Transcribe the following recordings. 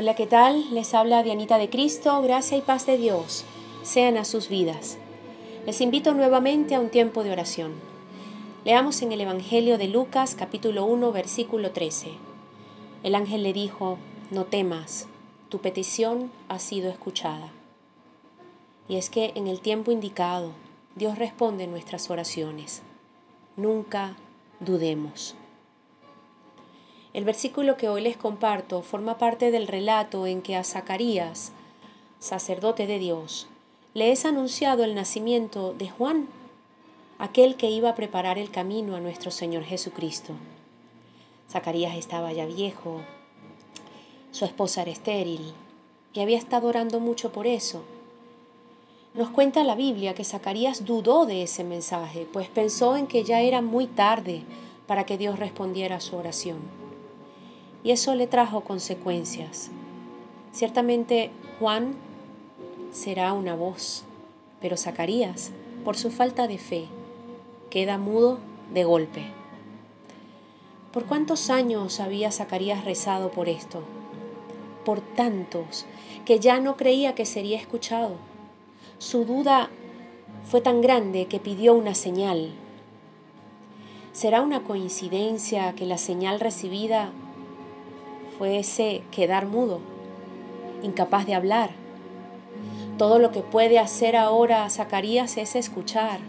Hola, ¿qué tal? Les habla Dianita de Cristo, gracia y paz de Dios sean a sus vidas. Les invito nuevamente a un tiempo de oración. Leamos en el Evangelio de Lucas capítulo 1 versículo 13. El ángel le dijo, no temas, tu petición ha sido escuchada. Y es que en el tiempo indicado Dios responde nuestras oraciones. Nunca dudemos. El versículo que hoy les comparto forma parte del relato en que a Zacarías, sacerdote de Dios, le es anunciado el nacimiento de Juan, aquel que iba a preparar el camino a nuestro Señor Jesucristo. Zacarías estaba ya viejo, su esposa era estéril y había estado orando mucho por eso. Nos cuenta la Biblia que Zacarías dudó de ese mensaje, pues pensó en que ya era muy tarde para que Dios respondiera a su oración y eso le trajo consecuencias. Ciertamente Juan será una voz, pero Zacarías, por su falta de fe, queda mudo de golpe. ¿Por cuántos años había Zacarías rezado por esto? Por tantos que ya no creía que sería escuchado. Su duda fue tan grande que pidió una señal. ¿Será una coincidencia que la señal recibida fuese quedar mudo, incapaz de hablar. Todo lo que puede hacer ahora Zacarías es escuchar,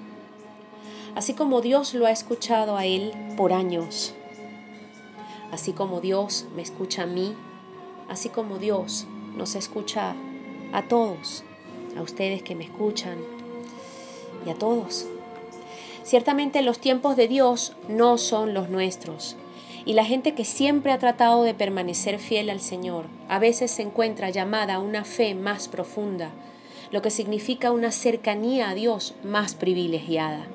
así como Dios lo ha escuchado a él por años, así como Dios me escucha a mí, así como Dios nos escucha a todos, a ustedes que me escuchan y a todos. Ciertamente los tiempos de Dios no son los nuestros. Y la gente que siempre ha tratado de permanecer fiel al Señor a veces se encuentra llamada a una fe más profunda, lo que significa una cercanía a Dios más privilegiada.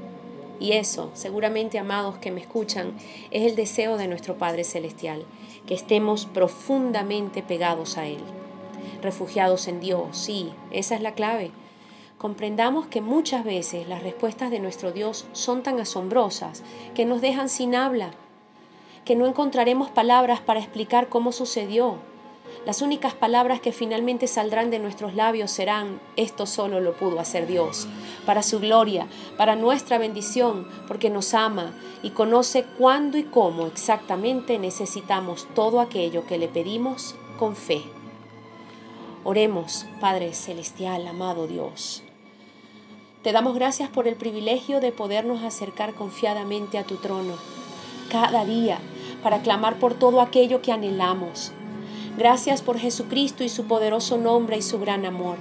Y eso, seguramente amados que me escuchan, es el deseo de nuestro Padre Celestial, que estemos profundamente pegados a Él. Refugiados en Dios, sí, esa es la clave. Comprendamos que muchas veces las respuestas de nuestro Dios son tan asombrosas que nos dejan sin habla que no encontraremos palabras para explicar cómo sucedió. Las únicas palabras que finalmente saldrán de nuestros labios serán, esto solo lo pudo hacer Dios, para su gloria, para nuestra bendición, porque nos ama y conoce cuándo y cómo exactamente necesitamos todo aquello que le pedimos con fe. Oremos, Padre Celestial, amado Dios. Te damos gracias por el privilegio de podernos acercar confiadamente a tu trono cada día para clamar por todo aquello que anhelamos. Gracias por Jesucristo y su poderoso nombre y su gran amor.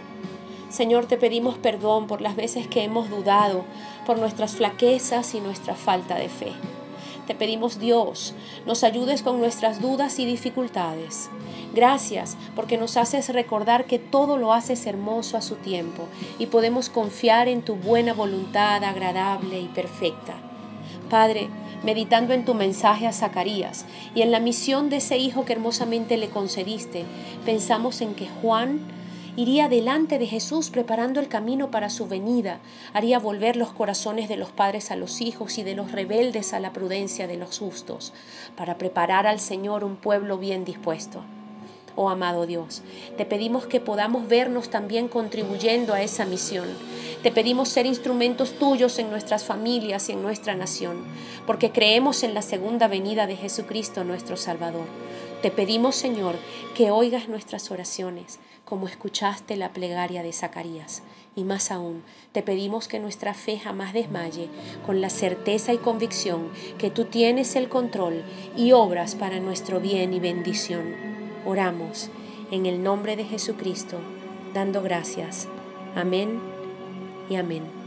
Señor, te pedimos perdón por las veces que hemos dudado, por nuestras flaquezas y nuestra falta de fe. Te pedimos, Dios, nos ayudes con nuestras dudas y dificultades. Gracias porque nos haces recordar que todo lo haces hermoso a su tiempo y podemos confiar en tu buena voluntad agradable y perfecta. Padre, meditando en tu mensaje a Zacarías y en la misión de ese hijo que hermosamente le concediste, pensamos en que Juan iría delante de Jesús preparando el camino para su venida, haría volver los corazones de los padres a los hijos y de los rebeldes a la prudencia de los justos, para preparar al Señor un pueblo bien dispuesto. Oh amado Dios, te pedimos que podamos vernos también contribuyendo a esa misión te pedimos ser instrumentos tuyos en nuestras familias y en nuestra nación, porque creemos en la segunda venida de Jesucristo nuestro Salvador. Te pedimos, Señor, que oigas nuestras oraciones, como escuchaste la plegaria de Zacarías. Y más aún, te pedimos que nuestra fe jamás desmaye, con la certeza y convicción que tú tienes el control y obras para nuestro bien y bendición. Oramos en el nombre de Jesucristo, dando gracias. Amén y amén.